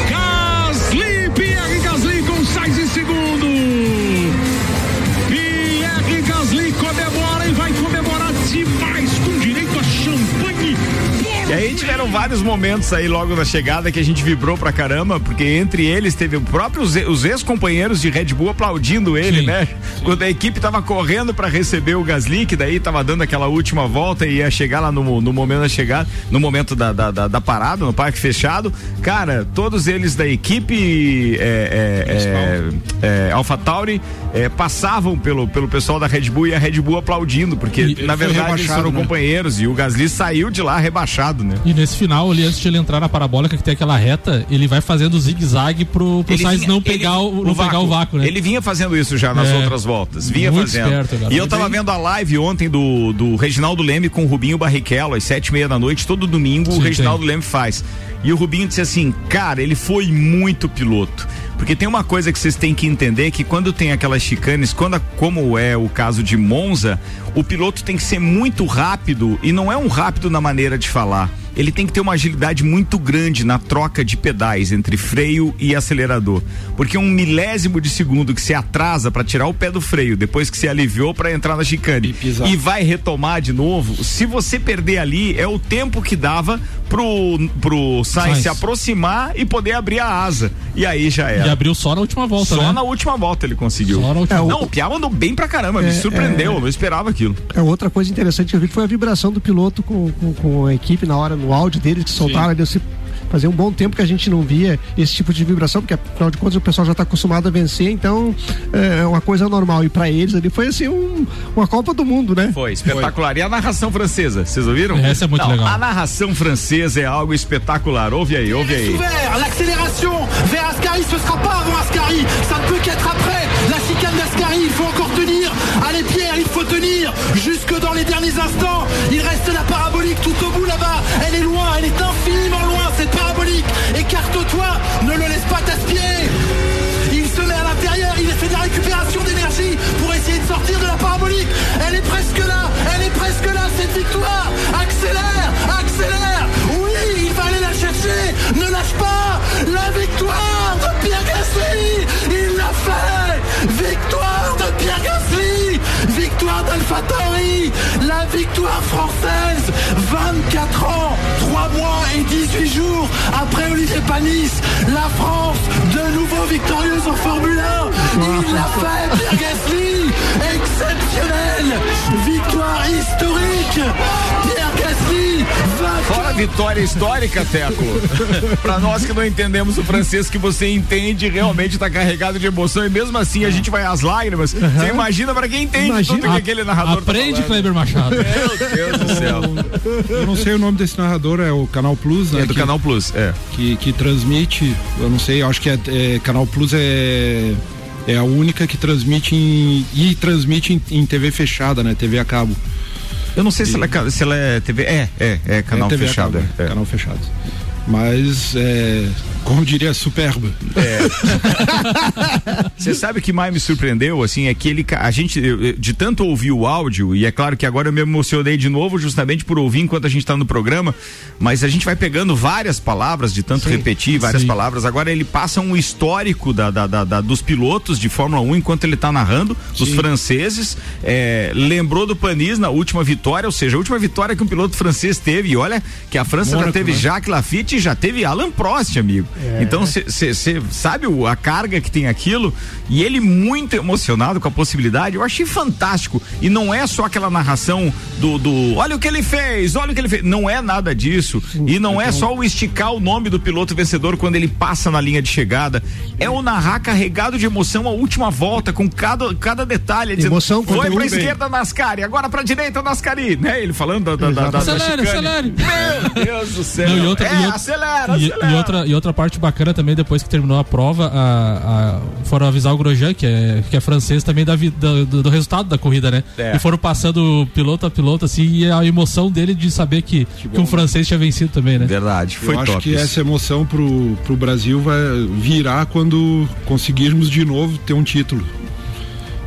Gasly, Pierre Gasly com Sainz em segundo. Aí tiveram vários momentos aí logo na chegada que a gente vibrou pra caramba, porque entre eles teve o próprio os ex-companheiros de Red Bull aplaudindo ele, sim, né? Sim. Quando a equipe tava correndo para receber o Gasly, que daí tava dando aquela última volta e ia chegar lá no, no momento da chegada, no momento da, da, da, da parada, no parque fechado. Cara, todos eles da equipe é, é, é, é AlphaTauri é, passavam pelo, pelo pessoal da Red Bull e a Red Bull aplaudindo, porque e na verdade eles foram né? companheiros e o Gasly saiu de lá rebaixado, né? E nesse final, ali, antes de ele entrar na parabólica que tem aquela reta, ele vai fazendo zigue-zague pro, pro Sainz não, pegar, ele, o, não o pegar o vácuo, né? Ele vinha fazendo isso já nas é, outras voltas, vinha fazendo. Esperto, e eu tava vendo a live ontem do, do Reginaldo Leme com o Rubinho Barrichello, às sete e meia da noite, todo domingo Sim, o Reginaldo tem. Leme faz. E o Rubinho disse assim, cara, ele foi muito piloto. Porque tem uma coisa que vocês têm que entender que quando tem aquelas chicanes, quando como é o caso de Monza, o piloto tem que ser muito rápido e não é um rápido na maneira de falar ele tem que ter uma agilidade muito grande na troca de pedais entre freio e acelerador. Porque um milésimo de segundo que se atrasa para tirar o pé do freio, depois que se aliviou para entrar na chicane e, e, vai retomar de novo, se você perder ali, é o tempo que dava pro, pro Sainz, se aproximar e poder abrir a asa. E aí já era. E abriu só na última volta, só né? na última volta ele conseguiu. Só na última... É, não, o Piau andou bem pra caramba, é, me surpreendeu, é... não esperava aquilo. É outra coisa interessante que eu vi foi a vibração do piloto com, com, com a equipe na hora no áudio deles que soltaram ali, se fazia um bom tempo que a gente não via esse tipo de vibração, porque afinal de contas o pessoal já está acostumado a vencer, então é uma coisa normal. E para eles ali foi assim um, uma Copa do Mundo, né? Foi espetacular. Foi. E a narração francesa, vocês ouviram? Essa é muito não, legal. A narração francesa é algo espetacular. Ouve aí, ouve aí. L'accélération vers Ascari, ce sera pas avant Ascari, ça ne peut qu'être après la chicane d'Ascari. Il faut encore tenir. Allez Pierre, il faut tenir jusque dans les derniers instants. Il reste la parabolique tout au bout là-bas. Elle est loin, elle est infiniment loin cette parabolique. Écarte-toi, ne le laisse pas t'aspirer. Il se met à l'intérieur, il fait de la récupération d'énergie pour essayer de sortir de la parabolique. Elle est presque là, elle est presque là, cette victoire. Accélère, accélère. Oui, il va aller la chercher. Ne lâche pas. La victoire de Pierre Gasly. Il l'a fait. Victoire de Pierre Gasly. Victoire d'AlphaTauri. La victoire française. 24 ans, 3 mois et 18 jours après Olivier Panis. La France, de nouveau victorieuse en Formule 1. Il l'a fait, Pierre Gasly. Exceptionnel. Victoire historique. Pierre Gasly. Fora vitória histórica, Teco. Para nós que não entendemos o francês, que você entende, realmente tá carregado de emoção e mesmo assim a gente vai às lágrimas. Uhum. Você imagina para quem entende imagina, tudo que aquele narrador tá Aprende, tá Kleber Machado. Meu Deus do céu. Eu não sei o nome desse narrador, é o Canal Plus, né? É do que, Canal Plus, é. Que, que transmite, eu não sei, acho que é, é Canal Plus é é a única que transmite em, e transmite em, em TV fechada, né? TV a cabo. Eu não sei e, se, ela é, se ela é TV. É, é, é canal é fechado. Cabo, é. Canal fechado. Mas é, como diria, superba. É. Você sabe o que mais me surpreendeu, assim, é que ele, a gente, de tanto ouvir o áudio, e é claro que agora eu me emocionei de novo justamente por ouvir enquanto a gente está no programa, mas a gente vai pegando várias palavras, de tanto sim, repetir várias sim. palavras. Agora ele passa um histórico da, da, da, da, dos pilotos de Fórmula 1 enquanto ele está narrando, sim. os franceses. É, lembrou do Panis na última vitória, ou seja, a última vitória que um piloto francês teve. E olha que a França Mônaco, já teve né? Jacques Lafitte já teve Alan Prost, amigo. É. Então você sabe o, a carga que tem aquilo e ele muito emocionado com a possibilidade. Eu achei fantástico. E não é só aquela narração do, do olha o que ele fez, olha o que ele fez. Não é nada disso. Sim, e não é então... só o esticar o nome do piloto vencedor quando ele passa na linha de chegada. É o narrar carregado de emoção a última volta, com cada, cada detalhe. Dizendo, emoção foi pra esquerda Nascari, agora pra direita Nascari, né? Ele falando da, da, da, da acelere. Meu Deus do céu. Não, e outra, é, e outra, acelera, e, acelera. E outra, e outra parte bacana também, depois que terminou a prova, a, a, foram avisar o Grosjean, que é, que é francês, também da, do, do, do resultado da corrida, né? É. E foram passando piloto a piloto, assim, e a emoção dele de saber que, que, que um francês tinha vencido também, né? Verdade, foi Eu top. acho que essa emoção pro, pro Brasil vai virar quando conseguirmos de novo ter um título.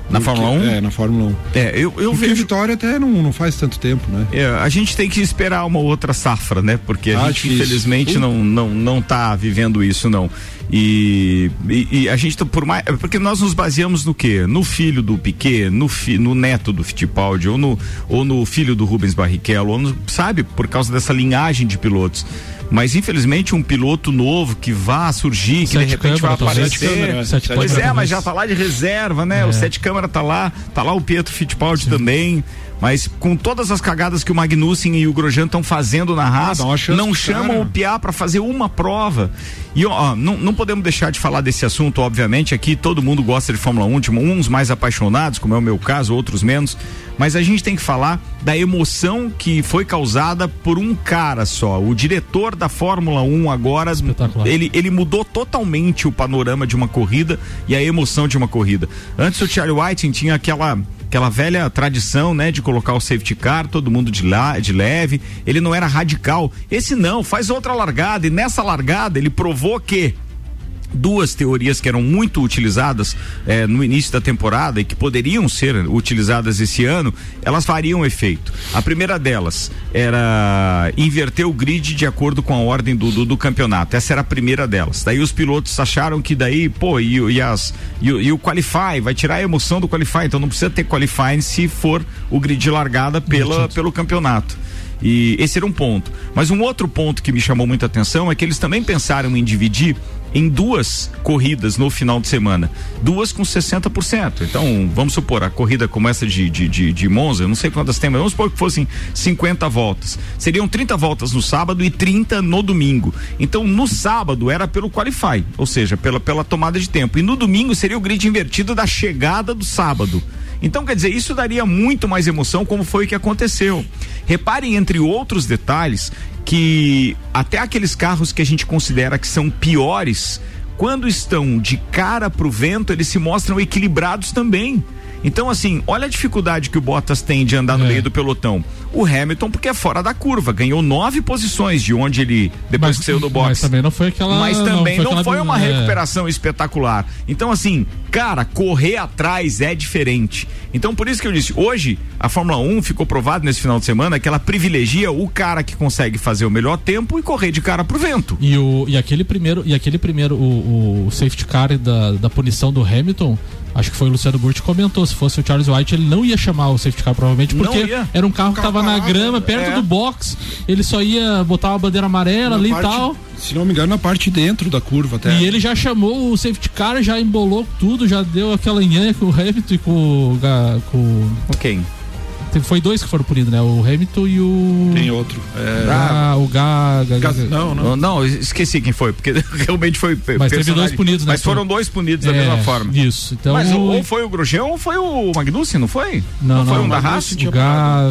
Na Fórmula 1? É, na Fórmula 1. É, eu, eu Porque vejo. Vitória até não, não faz tanto tempo, né? É, a gente tem que esperar uma outra safra, né? Porque a ah, gente, difícil. infelizmente, uh. não, não, não tá vivendo isso, não. E, e, e a gente tá por mais. Porque nós nos baseamos no quê? No filho do Piquet, no, fi, no neto do Fittipaldi, ou no, ou no filho do Rubens Barrichello, ou no, sabe, por causa dessa linhagem de pilotos. Mas infelizmente um piloto novo que vá surgir, que de repente vai câmera, talvez. aparecer. Câmera, pois é, mas já tá lá de reserva, né? O Sete Câmara tá lá, tá lá o Pietro Fittipaldi também. Mas com todas as cagadas que o Magnussen e o Grosjean estão fazendo na dá uma chance não chamam o Piá para fazer uma prova. E ó, não, não podemos deixar de falar desse assunto, obviamente. Aqui todo mundo gosta de Fórmula 1, tipo, uns mais apaixonados, como é o meu caso, outros menos. Mas a gente tem que falar da emoção que foi causada por um cara só. O diretor da Fórmula 1 agora, ele, ele mudou totalmente o panorama de uma corrida e a emoção de uma corrida. Antes o Charlie Whiting tinha aquela aquela velha tradição, né, de colocar o safety car, todo mundo de lá, de leve. Ele não era radical. Esse não, faz outra largada e nessa largada ele provou que duas teorias que eram muito utilizadas eh, no início da temporada e que poderiam ser utilizadas esse ano, elas fariam efeito. A primeira delas era inverter o grid de acordo com a ordem do, do, do campeonato. Essa era a primeira delas. Daí os pilotos acharam que daí, pô, e, e as, e, o- e o qualify, vai tirar a emoção do qualify, então não precisa ter qualifying se for o grid de largada pela, pelo campeonato. E esse era um ponto. Mas um outro ponto que me chamou muita atenção é que eles também pensaram em dividir em duas corridas no final de semana. Duas com 60%. Então, vamos supor, a corrida como essa de, de, de, de Monza, eu não sei quantas tem, mas vamos supor que fossem 50 voltas. Seriam 30 voltas no sábado e 30 no domingo. Então, no sábado era pelo qualify, ou seja, pela, pela tomada de tempo. E no domingo seria o grid invertido da chegada do sábado. Então, quer dizer, isso daria muito mais emoção, como foi o que aconteceu. Reparem, entre outros detalhes, que até aqueles carros que a gente considera que são piores, quando estão de cara pro vento, eles se mostram equilibrados também. Então, assim, olha a dificuldade que o Bottas tem de andar no meio do pelotão. O Hamilton, porque é fora da curva, ganhou nove posições de onde ele, depois que saiu do box. Mas também não foi aquela. Mas também não foi, aquela- uma é. recuperação espetacular. Então, assim, cara, correr atrás é diferente. Então, por isso que eu disse, hoje a Fórmula 1 ficou provado nesse final de semana que ela privilegia o cara que consegue fazer o melhor tempo e correr de cara pro vento. E, o, e aquele primeiro, e aquele primeiro o, o safety car da, da punição do Hamilton, acho que foi o Luciano Burti que comentou, se fosse o Charles White, ele não ia chamar o safety car provavelmente, porque era um carro que tava na grama, perto é. do box, ele só ia botar uma bandeira amarela Na ali parte- e tal. Se não me engano, na parte dentro da curva até. E ele já chamou o safety car, já embolou tudo, já deu aquela nhanha com o Hamilton e com o. Ga- Com... Foi dois que foram punidos, né? O Hamilton e o. Tem outro. É... Ah, o Ga... Ga- Ga- Não, não. Não, esqueci quem foi, porque realmente foi. Mas teve dois punidos, né? Mas foram dois punidos da É, mesma forma. Isso. Então, Mas o- ou foi o Grosjean ou foi o Magnussen, não foi? Não, não, foi um da Haas? tinha Ga...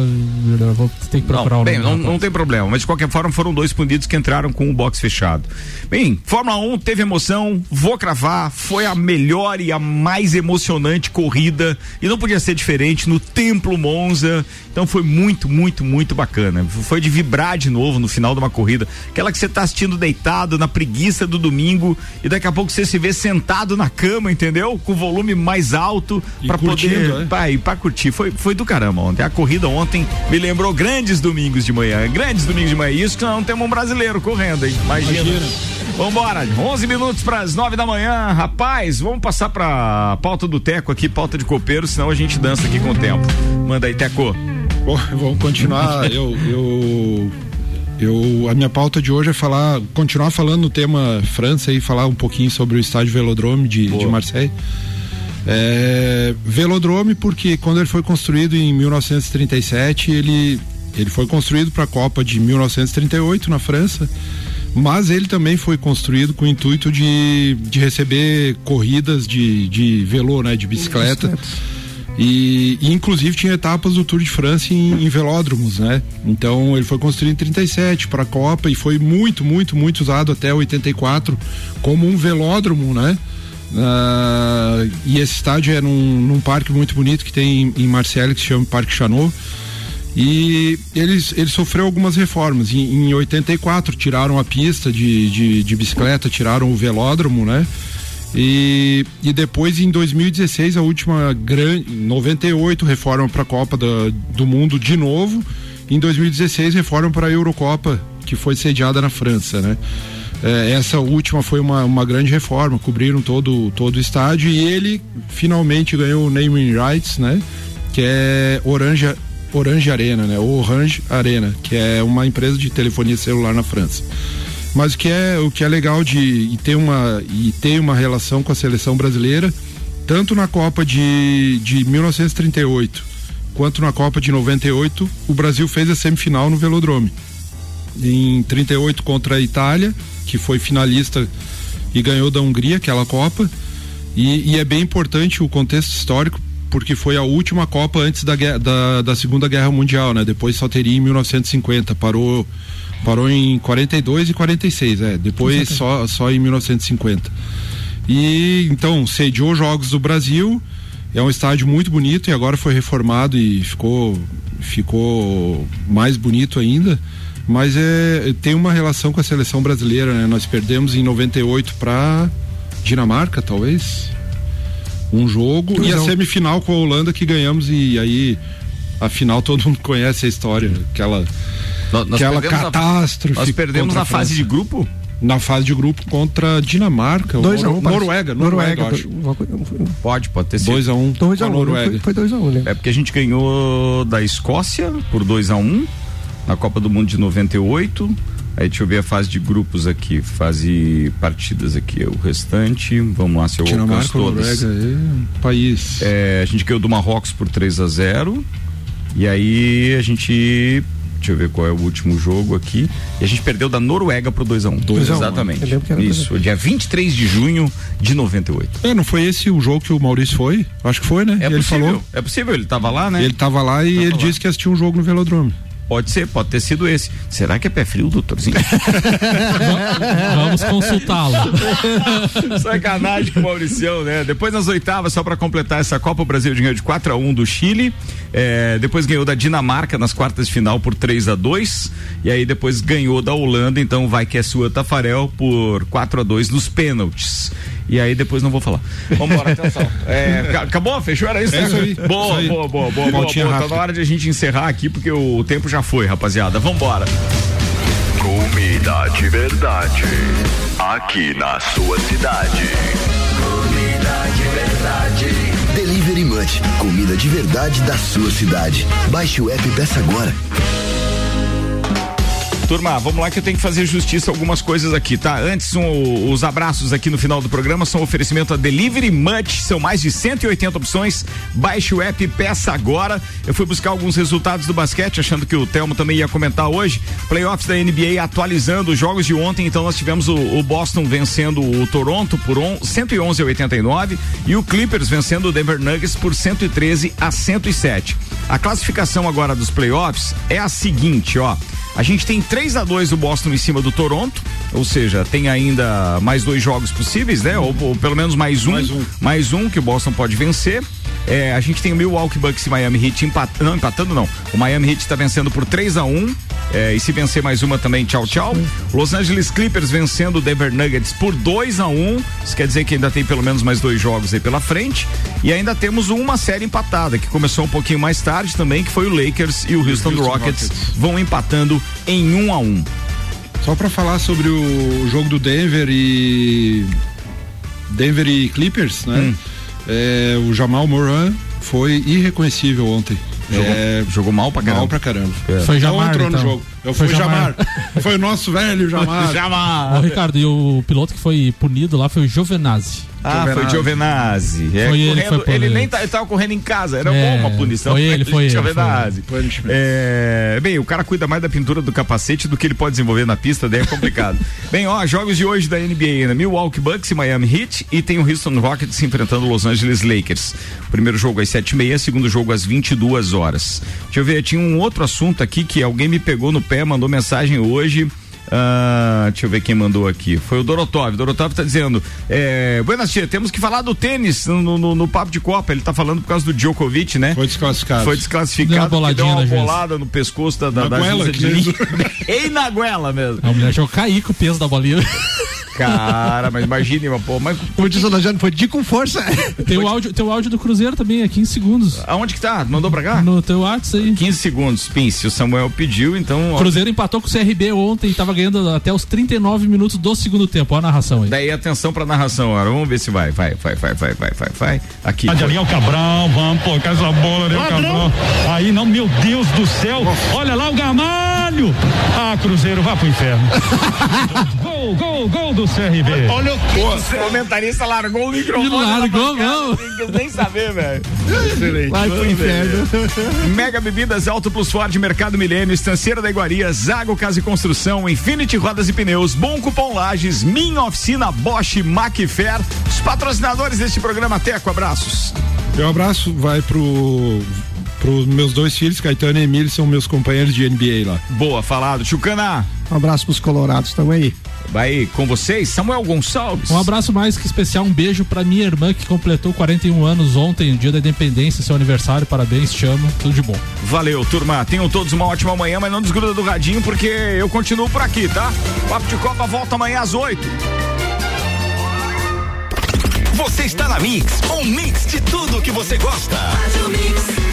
Vou ter que procurar Não, o bem, nome. não, do não tem problema, mas de qualquer forma foram dois punidos que entraram com o box fechado. Bem, Fórmula 1 teve emoção, vou cravar, foi a melhor e a mais emocionante corrida e não podia ser diferente no Templo Monza. Então foi muito, muito, muito bacana. Foi de vibrar de novo no final de uma corrida, aquela que você tá assistindo deitado na preguiça do domingo e daqui a pouco você se vê sentado na cama, entendeu? Com o volume mais alto para poder, é. Pá, e pra curtir. Foi, foi do caramba ontem. A corrida ontem me lembrou grandes domingos de manhã. Grandes domingos de manhã. Isso que nós não temos um brasileiro correndo, hein? Imagina. Imagina. Vambora, 11 minutos para as 9 da manhã. Rapaz, vamos passar pra pauta do Teco aqui, pauta de copeiro, senão a gente dança aqui com o tempo. Manda aí, Teco. Bom, vamos continuar. eu, eu, eu, a minha pauta de hoje é falar, continuar falando no tema França e falar um pouquinho sobre o estádio Velodrome de, de Marseille. É, Velodrome porque quando ele foi construído em 1937 ele ele foi construído para a Copa de 1938 na França, mas ele também foi construído com o intuito de, de receber corridas de, de velô, né, de bicicleta. E, e, inclusive tinha etapas do Tour de França em, em velódromos, né? Então ele foi construído em 37 para a Copa e foi muito, muito, muito usado até 84 como um velódromo, né? Ah, e esse estádio é num, num parque muito bonito que tem em, em Marseille que se chama Parque Chanot. E eles, ele sofreu algumas reformas. Em, em 84 tiraram a pista de, de, de bicicleta, tiraram o velódromo, né? E, e depois em 2016 a última grande 98 reforma para a Copa da- do Mundo de novo. Em 2016 reforma para a Eurocopa que foi sediada na França, né? É, essa última foi uma, uma grande reforma, cobriram todo, todo o estádio e ele finalmente ganhou o naming rights, né? Que é Orange, Orange Arena, né? Orange Arena, que é uma empresa de telefonia celular na França. Mas o que é, o que é legal de e ter, uma, e ter uma relação com a seleção brasileira, tanto na Copa de, de 1938 quanto na Copa de 98, o Brasil fez a semifinal no Velodrome. Em 38 contra a Itália, que foi finalista e ganhou da Hungria aquela Copa. E, e é bem importante o contexto histórico, porque foi a última Copa antes da, da, da Segunda Guerra Mundial, né? Depois só teria em 1950, parou Parou em 42 e 46, é. Depois só, só em 1950. E então sediou Jogos do Brasil. É um estádio muito bonito e agora foi reformado e ficou ficou mais bonito ainda. Mas é, tem uma relação com a seleção brasileira, né? Nós perdemos em 98 para Dinamarca, talvez. Um jogo e a semifinal com a Holanda que ganhamos e aí a final todo mundo conhece a história, aquela nós, nós aquela catástrofe. nós perdemos na fase de grupo? Na fase de grupo contra a Dinamarca, dois Nor a um, Noruega, Noruega, Noruega Pode, pode ter sido. 2 a 1 um, dois a um, Noruega. Foi 2 a 1 um, né? É porque a gente ganhou da Escócia por 2 a 1 um, na Copa do Mundo de 98. Aí deixa eu ver a fase de grupos aqui, fase partidas aqui, o restante, vamos lá se eu Dinamarca, alcanço todas. Noruega, é país. É, a gente ganhou do Marrocos por 3 a 0 e aí a gente Deixa eu ver qual é o último jogo aqui. E a gente perdeu da Noruega pro 2x1. Um. 2 Exatamente. Um. Isso, dia 23 de junho de 98. É, não foi esse o jogo que o Maurício foi? Acho que foi, né? É ele possível. falou. É possível, ele tava lá, né? Ele tava lá e tava ele lá. disse que assistiu um jogo no Velodrome. Pode ser, pode ter sido esse. Será que é pé frio, doutorzinho? Vamos consultá-lo. Sacanagem com o Mauricião, né? Depois nas oitavas, só para completar essa Copa, o Brasil ganhou de 4 a 1 do Chile. É, depois ganhou da Dinamarca nas quartas de final por 3 a 2 E aí depois ganhou da Holanda, então vai que é sua Tafarel por 4 a 2 nos pênaltis. E aí depois não vou falar. Vamos embora, atenção. É, acabou? Fechou? Era isso? É isso aí. Boa, isso aí. boa, boa, boa, boa, boa. Tá na hora de a gente encerrar aqui, porque o tempo já foi, rapaziada. Vambora. Comida de verdade. Aqui na sua cidade. Comida de verdade. Delivery Munch. Comida de verdade da sua cidade. Baixe o app e peça agora. Turma, vamos lá que eu tenho que fazer justiça a algumas coisas aqui, tá? Antes, um, os abraços aqui no final do programa são oferecimento a Delivery Much, são mais de 180 opções. Baixe o app e peça agora. Eu fui buscar alguns resultados do basquete, achando que o Telmo também ia comentar hoje. Playoffs da NBA atualizando os jogos de ontem, então nós tivemos o, o Boston vencendo o Toronto por on, 111 a 89 e o Clippers vencendo o Denver Nuggets por 113 a 107. A classificação agora dos playoffs é a seguinte, ó. A gente tem 3 a 2 do Boston em cima do Toronto, ou seja, tem ainda mais dois jogos possíveis, né? Ou, ou pelo menos mais um, mais um, mais um que o Boston pode vencer. É, a gente tem o Milwaukee Bucks e Miami Heat empatando, não, empatando não. O Miami Heat está vencendo por 3 a 1 é, e se vencer mais uma também, tchau, tchau. Los Angeles Clippers vencendo o Denver Nuggets por 2 a 1 Isso quer dizer que ainda tem pelo menos mais dois jogos aí pela frente. E ainda temos uma série empatada, que começou um pouquinho mais tarde também, que foi o Lakers e o Houston, Houston Rockets, Rockets, vão empatando em 1 um a 1 Só para falar sobre o jogo do Denver e. Denver e Clippers, né? Hum. É, o Jamal Moran foi irreconhecível ontem. Jogou, é, jogou mal pra caramba. Mal pra caramba. É. Foi Jamar, Não entrou então. no jogo. Eu Foi fui Jamar. Jamar. foi o nosso velho Jamar. Jamar. Ô, Ricardo, e o piloto que foi punido lá foi o Giovenazzi. Ah, foi Giovenazzi. É, Foi ele que correndo, foi ele punido. nem tá, ele tava correndo em casa, era É, bom uma punição. foi ele, foi ele, Giovenazzi. foi ele. É, bem, o cara cuida mais da pintura do capacete do que ele pode desenvolver na pista, daí é complicado. bem, ó, jogos de hoje da NBA, né? Milwaukee Bucks e Miami Heat e tem o Houston Rockets enfrentando Los Angeles Lakers. Primeiro jogo às sete e meia, segundo jogo às 22 horas. Deixa eu ver, tinha um outro assunto aqui que alguém me pegou no pé, mandou mensagem hoje. Ah, deixa eu ver quem mandou aqui. Foi o Dorotov. Dorotov tá dizendo: é, Buenas tia, temos que falar do tênis no, no, no papo de Copa. Ele tá falando por causa do Djokovic, né? Foi desclassificado. Foi Deu desclassificado. uma deu uma na juíza. bolada no pescoço da, da, Na da de na goela mesmo. A mulher a cair com o peso da bolinha. Cara, mas imagine, uma pô, mas. Como diz o Lajano, foi de com força. Tem o, áudio, tem o áudio do Cruzeiro também, é 15 segundos. Aonde que tá? Mandou pra cá? No teu WhatsApp aí. 15 segundos, Pince. O Samuel pediu, então. O Cruzeiro empatou com o CRB ontem e tava ganhando até os 39 minutos do segundo tempo. Olha a narração aí. Daí atenção pra narração, agora. Vamos ver se vai. Vai, vai, vai, vai, vai, vai, vai. Aqui. Ali é o Cabral, vamos colocar essa bola ali, o Cabral. Aí não, meu Deus do céu. Olha lá o Gamalho. Ah, Cruzeiro, vá pro inferno. gol, gol, gol do CRB. Olha o que o comentarista largou o microfone. Largou, não. Não nem saber, velho. Excelente. Vai pro inferno. Mega Bebidas Alto Plus Ford Mercado Milênio, Estanceira da Iguaria, Zago Casa e Construção, Infinity Rodas e Pneus, Bom Cupom Lages, Minha Oficina, Bosch, Macfair, os patrocinadores deste programa Teco, abraços. Meu abraço vai pro pros meus dois filhos, Caetano e Emílio, são meus companheiros de NBA lá. Boa, falado. Chucana. Um abraço pros colorados, tamo aí. Vai com vocês, Samuel Gonçalves. Um abraço mais que especial, um beijo pra minha irmã que completou 41 anos ontem, dia da independência, seu aniversário, parabéns, te amo, tudo de bom. Valeu, turma. Tenham todos uma ótima manhã, mas não desgruda do radinho porque eu continuo por aqui, tá? Papo de Copa volta amanhã às 8. Você está na Mix, um mix de tudo que você gosta. Faz o mix.